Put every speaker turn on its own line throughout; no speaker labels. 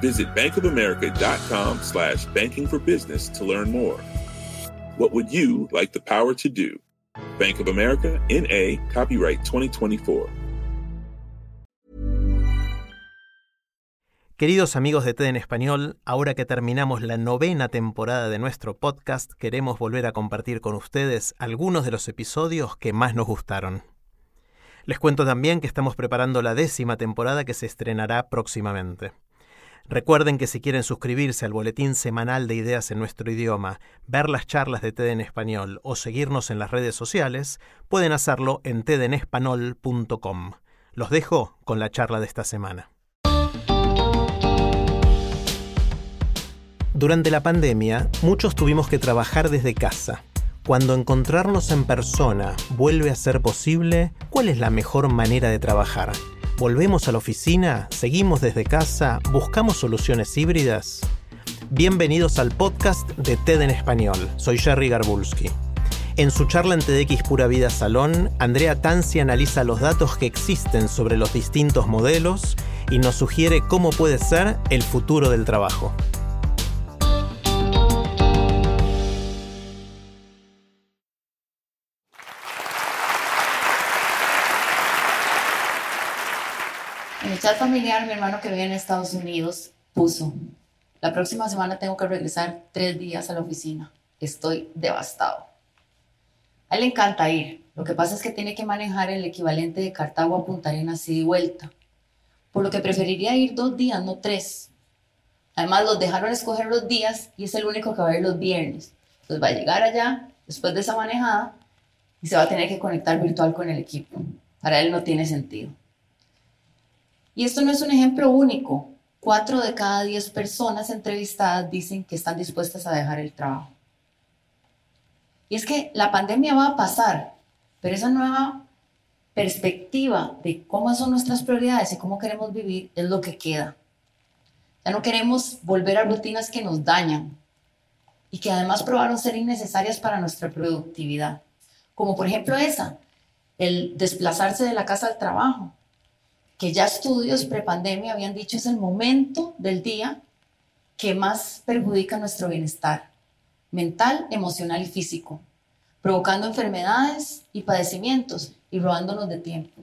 Visit bankofamerica.com slash banking for business to learn more. What would you like the power to do? Bank of America, NA, copyright 2024.
Queridos amigos de TED en Español, ahora que terminamos la novena temporada de nuestro podcast, queremos volver a compartir con ustedes algunos de los episodios que más nos gustaron. Les cuento también que estamos preparando la décima temporada que se estrenará próximamente. Recuerden que si quieren suscribirse al boletín semanal de ideas en nuestro idioma, ver las charlas de TED en español o seguirnos en las redes sociales, pueden hacerlo en tedenespanol.com. Los dejo con la charla de esta semana. Durante la pandemia, muchos tuvimos que trabajar desde casa. Cuando encontrarnos en persona vuelve a ser posible, ¿cuál es la mejor manera de trabajar? ¿Volvemos a la oficina? ¿Seguimos desde casa? ¿Buscamos soluciones híbridas? Bienvenidos al podcast de TED en Español. Soy Jerry Garbulski. En su charla en TEDx Pura Vida Salón, Andrea Tansi analiza los datos que existen sobre los distintos modelos y nos sugiere cómo puede ser el futuro del trabajo.
En el chat familiar, mi hermano que vive en Estados Unidos puso, la próxima semana tengo que regresar tres días a la oficina. Estoy devastado. A él le encanta ir. Lo que pasa es que tiene que manejar el equivalente de Cartago a Punta Arenas y vuelta. Por lo que preferiría ir dos días, no tres. Además, los dejaron escoger los días y es el único que va a ir los viernes. Entonces va a llegar allá después de esa manejada y se va a tener que conectar virtual con el equipo. Para él no tiene sentido. Y esto no es un ejemplo único. Cuatro de cada diez personas entrevistadas dicen que están dispuestas a dejar el trabajo. Y es que la pandemia va a pasar, pero esa nueva perspectiva de cómo son nuestras prioridades y cómo queremos vivir es lo que queda. Ya no queremos volver a rutinas que nos dañan y que además probaron ser innecesarias para nuestra productividad. Como por ejemplo esa, el desplazarse de la casa al trabajo que ya estudios prepandemia habían dicho es el momento del día que más perjudica nuestro bienestar mental, emocional y físico, provocando enfermedades y padecimientos y robándonos de tiempo.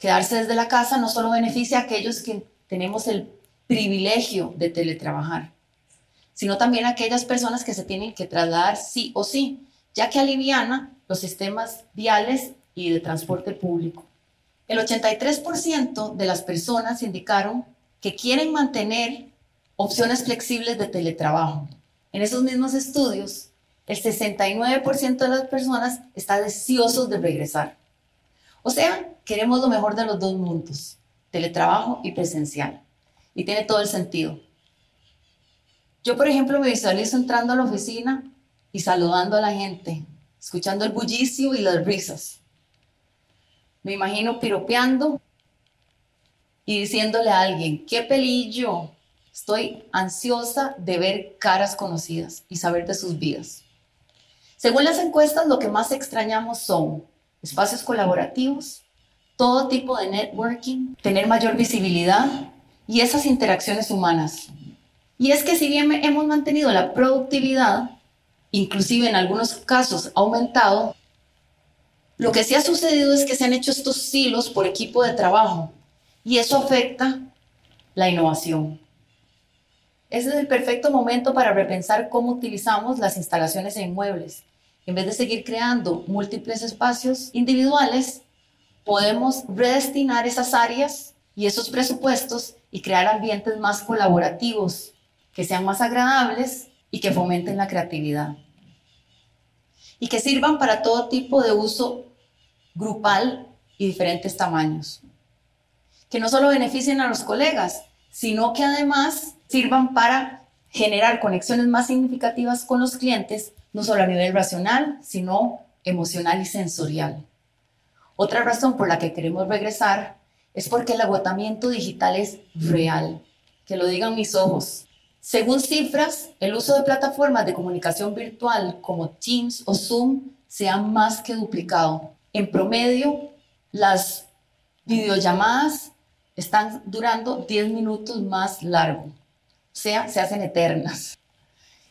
Quedarse desde la casa no solo beneficia a aquellos que tenemos el privilegio de teletrabajar, sino también a aquellas personas que se tienen que trasladar sí o sí, ya que aliviana los sistemas viales y de transporte público. El 83% de las personas indicaron que quieren mantener opciones flexibles de teletrabajo. En esos mismos estudios, el 69% de las personas está deseosos de regresar. O sea, queremos lo mejor de los dos mundos, teletrabajo y presencial. Y tiene todo el sentido. Yo, por ejemplo, me visualizo entrando a la oficina y saludando a la gente, escuchando el bullicio y las risas. Me imagino piropeando y diciéndole a alguien, qué pelillo, estoy ansiosa de ver caras conocidas y saber de sus vidas. Según las encuestas, lo que más extrañamos son espacios colaborativos, todo tipo de networking, tener mayor visibilidad y esas interacciones humanas. Y es que si bien hemos mantenido la productividad, inclusive en algunos casos aumentado, lo que sí ha sucedido es que se han hecho estos silos por equipo de trabajo y eso afecta la innovación. Ese es el perfecto momento para repensar cómo utilizamos las instalaciones en inmuebles. En vez de seguir creando múltiples espacios individuales, podemos redestinar esas áreas y esos presupuestos y crear ambientes más colaborativos, que sean más agradables y que fomenten la creatividad. Y que sirvan para todo tipo de uso grupal y diferentes tamaños. Que no solo beneficien a los colegas, sino que además sirvan para generar conexiones más significativas con los clientes, no solo a nivel racional, sino emocional y sensorial. Otra razón por la que queremos regresar es porque el agotamiento digital es real. Que lo digan mis ojos. Según cifras, el uso de plataformas de comunicación virtual como Teams o Zoom se ha más que duplicado. En promedio, las videollamadas están durando 10 minutos más largo, o sea, se hacen eternas.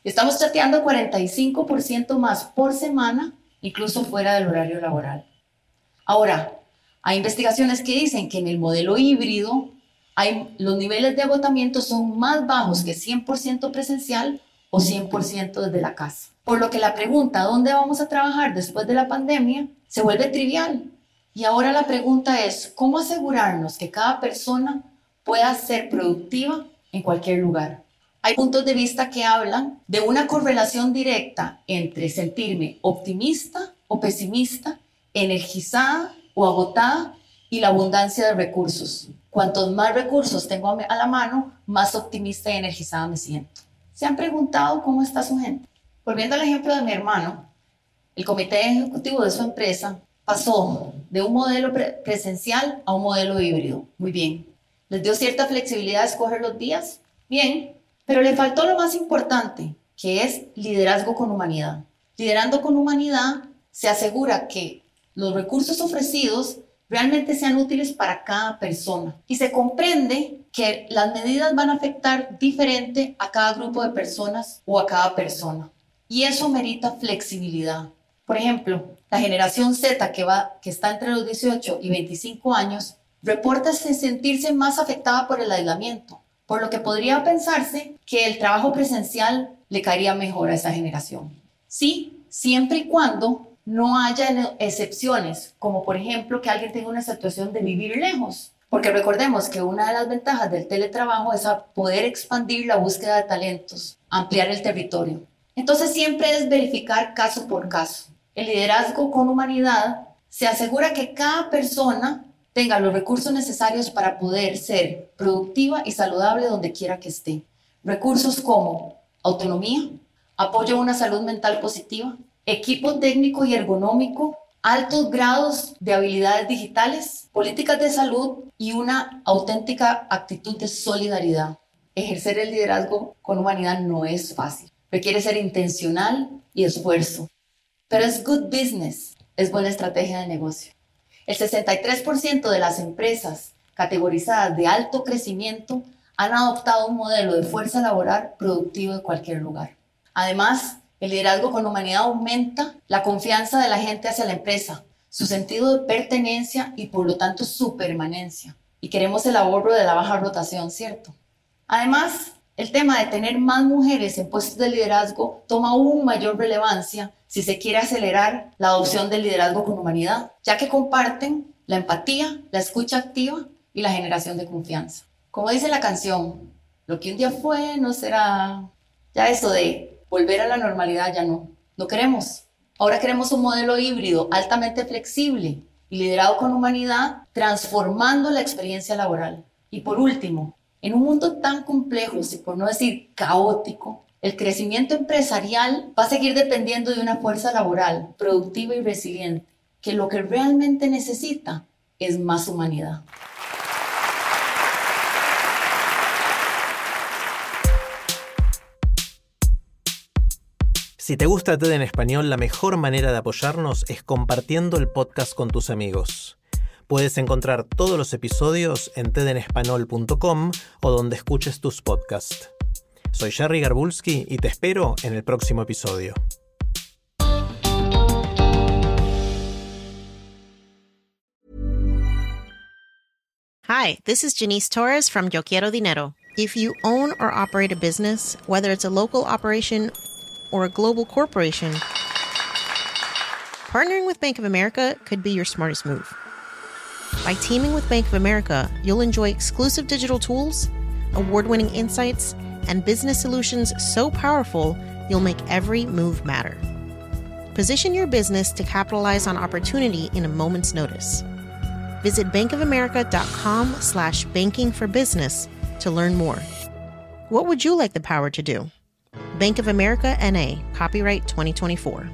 Estamos chateando 45% más por semana, incluso fuera del horario laboral. Ahora, hay investigaciones que dicen que en el modelo híbrido hay, los niveles de agotamiento son más bajos que 100% presencial o 100% desde la casa. Por lo que la pregunta, ¿dónde vamos a trabajar después de la pandemia? Se vuelve trivial. Y ahora la pregunta es, ¿cómo asegurarnos que cada persona pueda ser productiva en cualquier lugar? Hay puntos de vista que hablan de una correlación directa entre sentirme optimista o pesimista, energizada o agotada y la abundancia de recursos. Cuantos más recursos tengo a la mano, más optimista y energizada me siento. ¿Se han preguntado cómo está su gente? Volviendo al ejemplo de mi hermano, el comité ejecutivo de su empresa pasó de un modelo presencial a un modelo híbrido. Muy bien. Les dio cierta flexibilidad de escoger los días. Bien. Pero le faltó lo más importante, que es liderazgo con humanidad. Liderando con humanidad se asegura que los recursos ofrecidos realmente sean útiles para cada persona. Y se comprende que las medidas van a afectar diferente a cada grupo de personas o a cada persona. Y eso merita flexibilidad. Por ejemplo, la generación Z que, va, que está entre los 18 y 25 años reporta sentirse más afectada por el aislamiento, por lo que podría pensarse que el trabajo presencial le caería mejor a esa generación. Sí, siempre y cuando no haya excepciones, como por ejemplo que alguien tenga una situación de vivir lejos. Porque recordemos que una de las ventajas del teletrabajo es poder expandir la búsqueda de talentos, ampliar el territorio. Entonces siempre es verificar caso por caso. El liderazgo con humanidad se asegura que cada persona tenga los recursos necesarios para poder ser productiva y saludable donde quiera que esté. Recursos como autonomía, apoyo a una salud mental positiva, equipo técnico y ergonómico, altos grados de habilidades digitales, políticas de salud y una auténtica actitud de solidaridad. Ejercer el liderazgo con humanidad no es fácil. Requiere ser intencional y esfuerzo. Pero es good business, es buena estrategia de negocio. El 63% de las empresas categorizadas de alto crecimiento han adoptado un modelo de fuerza laboral productivo de cualquier lugar. Además, el liderazgo con humanidad aumenta la confianza de la gente hacia la empresa, su sentido de pertenencia y por lo tanto su permanencia. Y queremos el ahorro de la baja rotación, ¿cierto? Además, el tema de tener más mujeres en puestos de liderazgo toma aún mayor relevancia si se quiere acelerar la adopción del liderazgo con humanidad, ya que comparten la empatía, la escucha activa y la generación de confianza. Como dice la canción, lo que un día fue no será ya eso de volver a la normalidad ya no. No queremos. Ahora queremos un modelo híbrido altamente flexible y liderado con humanidad, transformando la experiencia laboral. Y por último, en un mundo tan complejo, si por no decir caótico, el crecimiento empresarial va a seguir dependiendo de una fuerza laboral productiva y resiliente, que lo que realmente necesita es más humanidad.
Si te gusta TED en español, la mejor manera de apoyarnos es compartiendo el podcast con tus amigos. Puedes encontrar todos los episodios en tedenespanol.com o donde escuches tus podcasts. Soy Jerry Garbulski y te espero en el próximo episodio.
Hi, this is Janice Torres from Yo Quiero Dinero. If you own or operate a business, whether it's a local operation or a global corporation, partnering with Bank of America could be your smartest move. By teaming with Bank of America, you'll enjoy exclusive digital tools, award winning insights, and business solutions so powerful you'll make every move matter. Position your business to capitalize on opportunity in a moment's notice. Visit bankofamerica.com slash banking for business to learn more. What would you like the power to do? Bank of America NA, copyright 2024.